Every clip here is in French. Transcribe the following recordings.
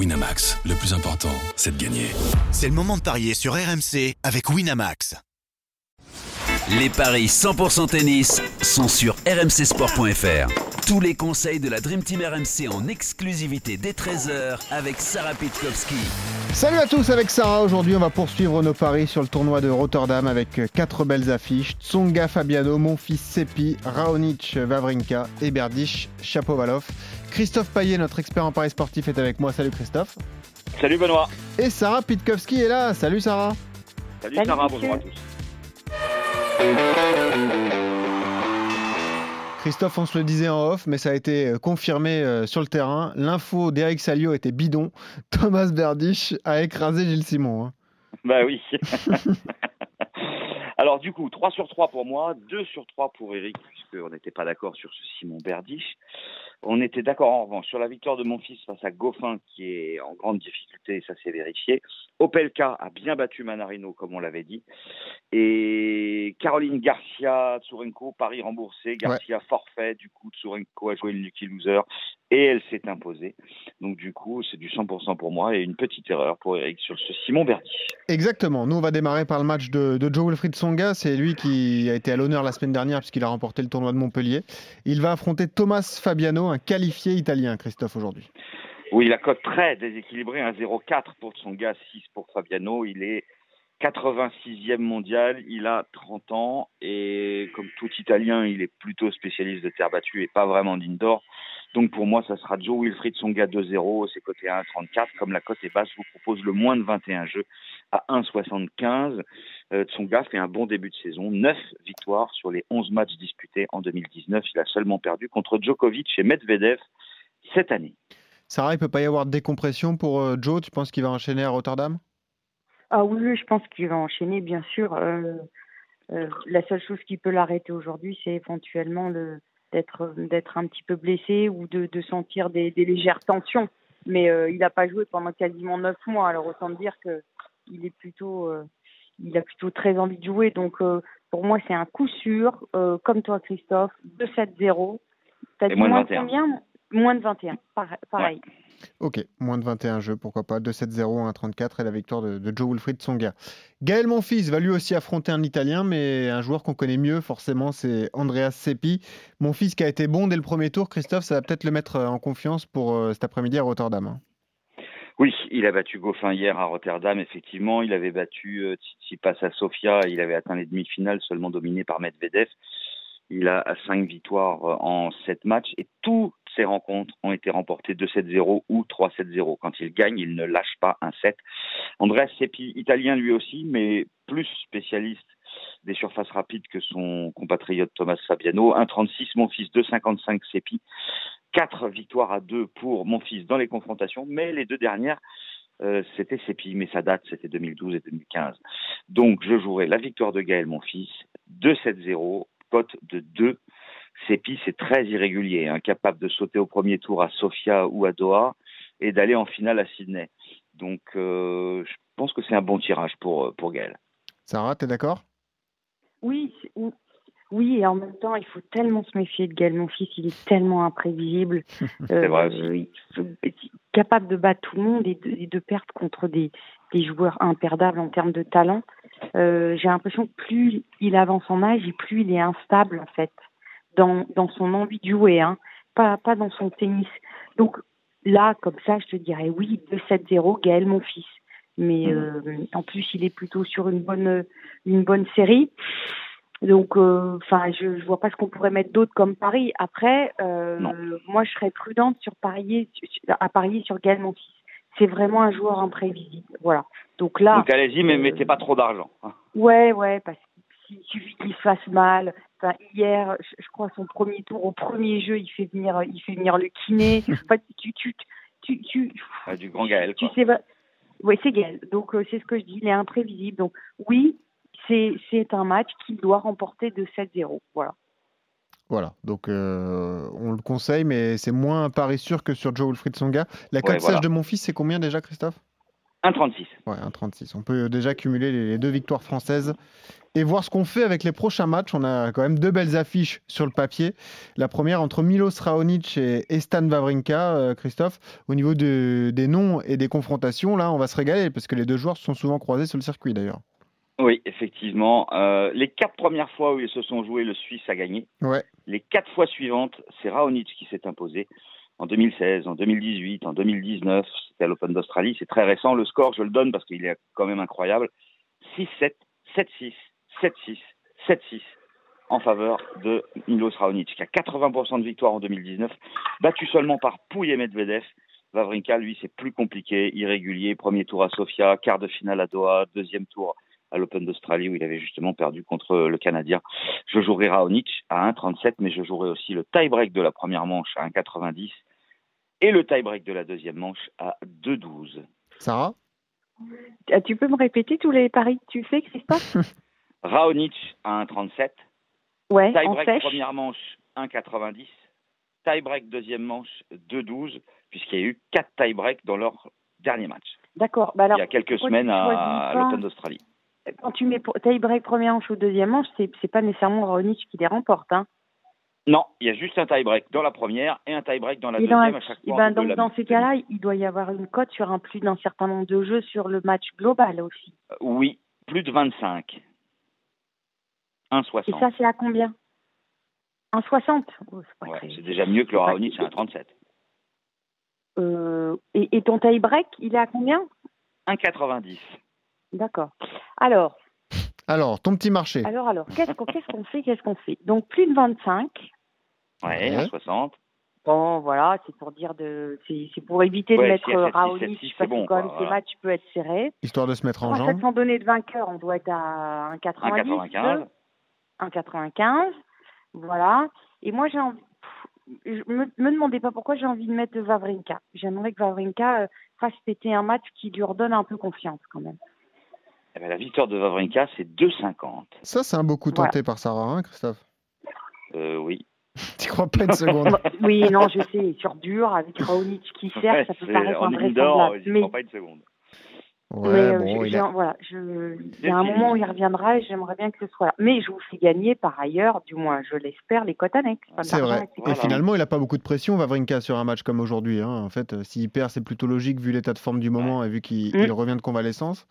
Winamax, le plus important, c'est de gagner. C'est le moment de parier sur RMC avec Winamax. Les paris 100% tennis sont sur rmcsport.fr. Tous les conseils de la Dream Team RMC en exclusivité dès 13h avec Sarah Pitkowski. Salut à tous avec Sarah. Aujourd'hui, on va poursuivre nos paris sur le tournoi de Rotterdam avec quatre belles affiches. Tsonga Fabiano, mon fils Sepi, Raonic Vavrinka et Berdych Chapovalov. Christophe Paillet, notre expert en paris sportif, est avec moi. Salut Christophe. Salut Benoît. Et Sarah Pitkowski est là. Salut Sarah. Salut, Sarah, bonjour à tous. Christophe, on se le disait en off, mais ça a été euh, confirmé euh, sur le terrain. L'info d'Eric Salio était bidon. Thomas Berdych a écrasé Gilles Simon. Hein. Bah oui. Alors du coup, 3 sur 3 pour moi, 2 sur 3 pour Eric, puisqu'on n'était pas d'accord sur ce Simon Berdych. On était d'accord en revanche sur la victoire de mon fils face à Goffin, qui est en grande difficulté, ça s'est vérifié. Opelka a bien battu Manarino, comme on l'avait dit. Et Caroline Garcia, Tsurenko, Paris remboursé. Garcia forfait, du coup, Tsurenko a joué le lucky loser et elle s'est imposée. Donc du coup, c'est du 100% pour moi et une petite erreur pour Eric sur ce Simon Berti. Exactement. Nous, on va démarrer par le match de, de Joe Wilfried Songa. C'est lui qui a été à l'honneur la semaine dernière puisqu'il a remporté le tournoi de Montpellier. Il va affronter Thomas Fabiano, un qualifié italien, Christophe, aujourd'hui. Oui, la cote très déséquilibrée, 1,04 pour Tsonga, 6 pour Fabiano. Il est 86e mondial, il a 30 ans et comme tout Italien, il est plutôt spécialiste de terre battue et pas vraiment d'indoor. Donc pour moi, ça sera Joe Wilfried Songa 2-0, c'est coté à 1,34. Comme la cote est basse, je vous propose le moins de 21 jeux à 1,75. Euh, Tsonga fait un bon début de saison, 9 victoires sur les 11 matchs disputés en 2019. Il a seulement perdu contre Djokovic et Medvedev cette année. Sarah, il peut pas y avoir de décompression pour euh, Joe? Tu penses qu'il va enchaîner à Rotterdam? Ah oui, je pense qu'il va enchaîner, bien sûr. Euh, euh, la seule chose qui peut l'arrêter aujourd'hui, c'est éventuellement le, d'être d'être un petit peu blessé ou de, de sentir des, des, légères tensions. Mais euh, il n'a pas joué pendant quasiment neuf mois, alors autant dire que il est plutôt euh, il a plutôt très envie de jouer. Donc euh, pour moi c'est un coup sûr, comme toi Christophe, 2-7-0. T'as dit moins de combien? Moins de 21, pareil. Ouais. Ok, moins de 21 jeux, pourquoi pas. 2-7-0, 1-34 et la victoire de, Joe Wilfried Tsonga. Gaël Monfils va lui aussi affronter un Italien, mais un joueur qu'on connaît mieux, forcément, c'est Andreas Seppi. Mon fils qui a été bon dès le premier tour, Christophe, ça va peut-être le mettre en confiance pour euh, cet après-midi à Rotterdam. Hein. Oui, il a battu Goffin hier à Rotterdam, effectivement. Il avait battu euh, Tsitsipas à Sofia. Il avait atteint les demi-finales, seulement dominé par Medvedev. Il a cinq victoires euh, en sept matchs et toutes ses rencontres ont été remportées 2-7-0 ou 3-7-0. Quand il gagne, il ne lâche pas un set. Andrés Seppi, italien lui aussi, mais plus spécialiste des surfaces rapides que son compatriote Thomas Fabiano. 1-36, mon fils, 2-55 Seppi. Quatre victoires à deux pour mon fils dans les confrontations, mais les deux dernières, euh, c'était Seppi, mais sa date, c'était 2012 et 2015. Donc, je jouerai la victoire de Gaël, mon fils, 2-7-0 cote de 2. Sepi, c'est très irrégulier, incapable de sauter au premier tour à Sofia ou à Doha et d'aller en finale à Sydney. Donc, euh, je pense que c'est un bon tirage pour, pour Gaël. Sarah, tu es d'accord? Oui, oui, et en même temps, il faut tellement se méfier de Gaël. Mon fils, il est tellement imprévisible. c'est vrai aussi. Euh, capable de battre tout le monde et de, et de perdre contre des, des joueurs imperdables en termes de talent. Euh, j'ai l'impression que plus il avance en âge et plus il est instable en fait dans, dans son envie de jouer, hein, pas, pas dans son tennis. Donc là, comme ça, je te dirais oui, 2-7-0, Gaël, mon fils. Mais euh, en plus, il est plutôt sur une bonne, une bonne série. Donc, enfin, euh, je, je vois pas ce qu'on pourrait mettre d'autre comme pari. Après, euh, moi, je serais prudente sur parier, à parier sur Gaël, mon fils c'est vraiment un joueur imprévisible. Voilà. Donc là. Donc allez-y, mais mettez pas trop d'argent. Ouais, ouais, parce qu'il suffit qu'il fasse mal. Enfin, hier, je, crois son premier tour au premier jeu, il fait venir, il fait venir le kiné. enfin, tu, tu, tu, tu, ah, du grand Gaël. Quoi. Tu sais, ouais, c'est Gaël. Donc euh, c'est ce que je dis, il est imprévisible. Donc oui, c'est c'est un match qu'il doit remporter de 7-0. Voilà. Voilà, donc euh, on le conseille, mais c'est moins un pari sûr que sur Joe Wilfried Songa. La cote Ouais, voilà. sèche de mon fils, c'est combien déjà, Christophe? 1,36. Ouais, 1,36. On peut déjà cumuler les deux victoires françaises et voir ce qu'on fait avec les prochains matchs. On a quand même deux belles affiches sur le papier. La première entre Milos Raonic et, Stan Wawrinka, euh, Christophe. Au niveau des noms et des confrontations, là, on va se régaler parce que les deux joueurs se sont souvent croisés sur le circuit d'ailleurs. Oui, effectivement. Euh, les quatre premières fois où ils se sont joués, le Suisse a gagné. Ouais. Les quatre fois suivantes, c'est Raonic qui s'est imposé. En 2016, en 2018, en 2019, c'était à l'Open d'Australie. C'est très récent. Le score, je le donne parce qu'il est quand même incroyable. 6-7, 7-6, 7-6, 7-6 en faveur de Milos Raonic, qui a 80% de victoire en 2019, battu seulement par Pouille et Medvedev. Vavrinka, lui, c'est plus compliqué, irrégulier. Premier tour à Sofia, quart de finale à Doha, deuxième tour à l'Open d'Australie où il avait justement perdu contre le Canadien. Je jouerai Raonic à 1,37, mais je jouerai aussi le tie-break de la première manche à 1,90 et le tie-break de la deuxième manche à 2,12. Sarah? Ah, Tu peux me répéter tous les paris que tu fais, Christophe? Raonic à 1,37. Ouais, tie-break première manche 1,90. Tie-break deuxième manche 2,12, puisqu'il y a eu 4 tie-breaks dans leur dernier match. D'accord. Bah il y a quelques semaines à l'Open d'Australie quand tu mets tie break première manche ou deuxième manche, c'est, c'est pas nécessairement Raonic qui les remporte. Hein. Non, il y a juste un tie break dans la première et un tie break dans la deuxième à chaque fois. Ben, donc, dans ces cas-là, il doit y avoir une cote sur un plus d'un certain nombre de jeux sur le match global aussi. Euh, oui, plus de 25. 1,60. Et ça, c'est à combien? 1,60 oh, C'est déjà mieux que le Raonic, c'est 1,37. Euh, et, et ton tie break, il est à combien? 1,90. D'accord. Alors. Alors, ton petit marché. Alors, alors, qu'est-ce qu'on fait Qu'est-ce qu'on fait? Donc, plus de 25. Ouais, 60. Bon, voilà, c'est pour dire de, c'est pour éviter de mettre Raonic parce que quand même ces matchs peuvent être serrés. Histoire de se mettre en jambe. Sans donner de vainqueur, on doit être à 1,95. 1,95. 1,95. Voilà. Et moi, j'ai envie. Je me, me demandez pas pourquoi j'ai envie de mettre Vavrinka. J'aimerais que Vavrinka euh, fasse péter un match qui lui redonne un peu confiance quand même. Eh ben, la victoire de Vavrinka, c'est 2,50. Ça, c'est un beau coup tenté par Sarah, hein, Christophe euh, Oui. tu crois pas une seconde Oui, non, je sais, sur dur, avec Raonic qui sert, ça peut paraître invraisemblable. Mais... pas une seconde. Ouais, mais euh, bon, il, a... voilà, je... il y a un moment où il reviendra et j'aimerais bien que ce soit là. Mais je vous fais gagner par ailleurs, du moins je l'espère, les cotes annexes. C'est vrai. Et finalement, il n'a pas beaucoup de pression, Vavrinka, sur un match comme aujourd'hui. Hein. En fait, euh, s'il perd, c'est plutôt logique vu l'état de forme du moment et vu qu'il mm. revient de convalescence.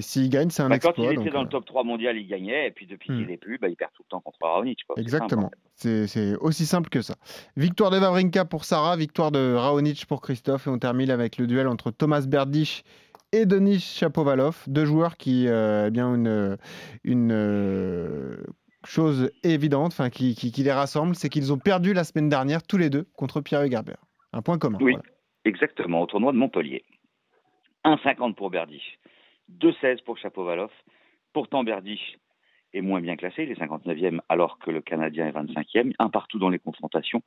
S'il gagne, c'est un bah, exploit. Quand il était dans le euh, top 3 mondial, il gagnait. Et puis depuis qu'il n'est hmm. plus, bah, il perd tout le temps contre Raonic. Exactement. C'est aussi simple que ça. Victoire de Vavrinka pour Sarah, victoire de Raonic pour Christophe. Et on termine avec le duel entre Thomas Berdych et Denis Chapovalov. Deux joueurs qui, euh, eh bien, une, une euh, chose évidente, enfin, qui, qui, les rassemble, c'est qu'ils ont perdu la semaine dernière tous les deux contre Pierre Hugerbert. Un point commun. Oui, exactement, au tournoi de Montpellier. 1,50 pour Berdych. 2-16 pour Chapovalov. Pourtant, Berdych est moins bien classé, il est 59e alors que le Canadien est 25e, un partout dans les confrontations.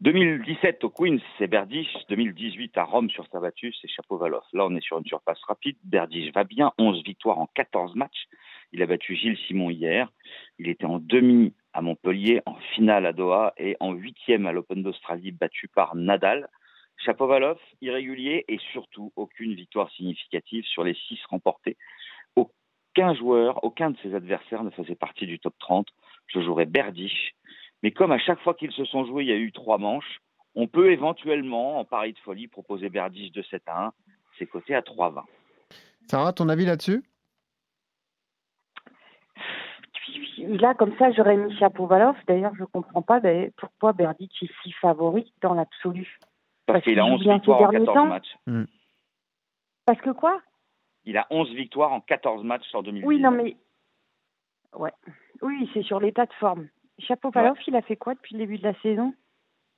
2017 au Queens, c'est Berdych. 2018 à Rome sur Sabatus, c'est Chapovalov. Là, on est sur une surpasse rapide. Berdych va bien, 11 victoires en 14 matchs. Il a battu Gilles Simon hier. Il était en demi à Montpellier, en finale à Doha et en huitième à l'Open d'Australie, battu par Nadal. Chapovalov, irrégulier et surtout aucune victoire significative sur les six remportés. Aucun joueur, aucun de ses adversaires ne faisait partie du top 30. Je jouerais Berdych. Mais comme à chaque fois qu'ils se sont joués, il y a eu trois manches, on peut éventuellement, en pari de folie, proposer Berdych de 7 à 1. C'est coté à 3,20. Sarah, ton avis là-dessus? Là, comme ça, j'aurais mis Chapovalov. D'ailleurs, je ne comprends pas ben, pourquoi Berdych est si favori dans l'absolu. Parce, qu'il a 11 victoires en 14 matchs. Hmm. Parce que quoi? Il a 11 victoires en 14 matchs sur 2010. Oui, non, mais. Ouais. Oui, c'est sur l'état de forme. Chapeau il a fait quoi depuis le début de la saison?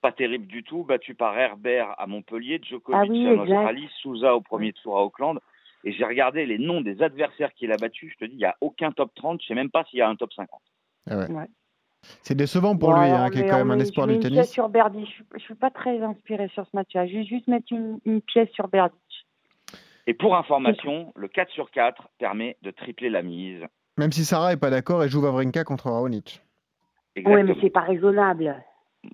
Pas terrible du tout. Battu par Herbert à Montpellier, Djokovic ah en Australie, Souza au premier tour à Auckland. Et j'ai regardé les noms des adversaires qu'il a battus. Je te dis, il n'y a aucun top 30. Je ne sais même pas s'il y a un top 50. Ah ouais. C'est décevant pour lui, hein, qui est quand même un espoir du tennis. sur Berdy. Je ne suis pas très inspiré sur ce match-là. Je vais juste mettre une, pièce sur Berdy. Et pour information, le 4 sur 4 permet de tripler la mise. Même si Sarah n'est pas d'accord, elle joue Vavrinka contre Raonic. Oui, mais c'est pas raisonnable.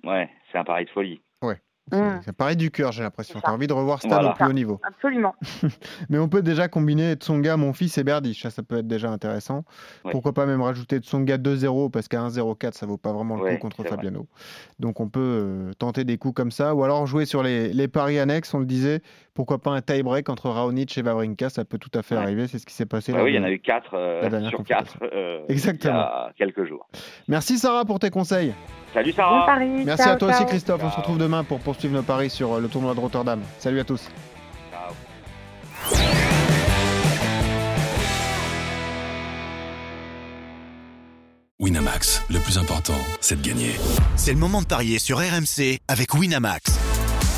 Ouais, c'est un pari de folie. Ouais. Mm. Ça paraît du cœur, j'ai l'impression. C'est Tu as ça. envie de revoir Stan Voilà. au plus haut niveau. Absolument. Mais on peut déjà combiner Tsonga, mon fils et Berdych. Ça, ça peut être déjà intéressant. Ouais. Pourquoi pas même rajouter Tsonga 2-0 parce qu'à 1-0-4, ça vaut pas vraiment le Ouais, coup contre c'est vrai. Fabiano. Donc on peut euh, tenter des coups comme ça. Ou alors jouer sur les, les paris annexes. On le disait, pourquoi pas un tie-break entre Raonic et Vavrinka. Ça peut tout à fait Ouais. arriver. C'est ce qui s'est passé Bah là. oui, il y en a eu 4 la dernière sur confrontation. 4 euh, Exactement. il y a quelques jours. Merci Sarah pour tes conseils. Salut Bon Sarah pari. Merci Ciao, à toi aussi ciao. Christophe. On se retrouve demain pour poursuivre nos paris sur euh, le tournoi de Rotterdam. Salut à tous. Ciao. Winamax, le plus important, c'est de gagner. C'est le moment de parier sur RMC avec Winamax.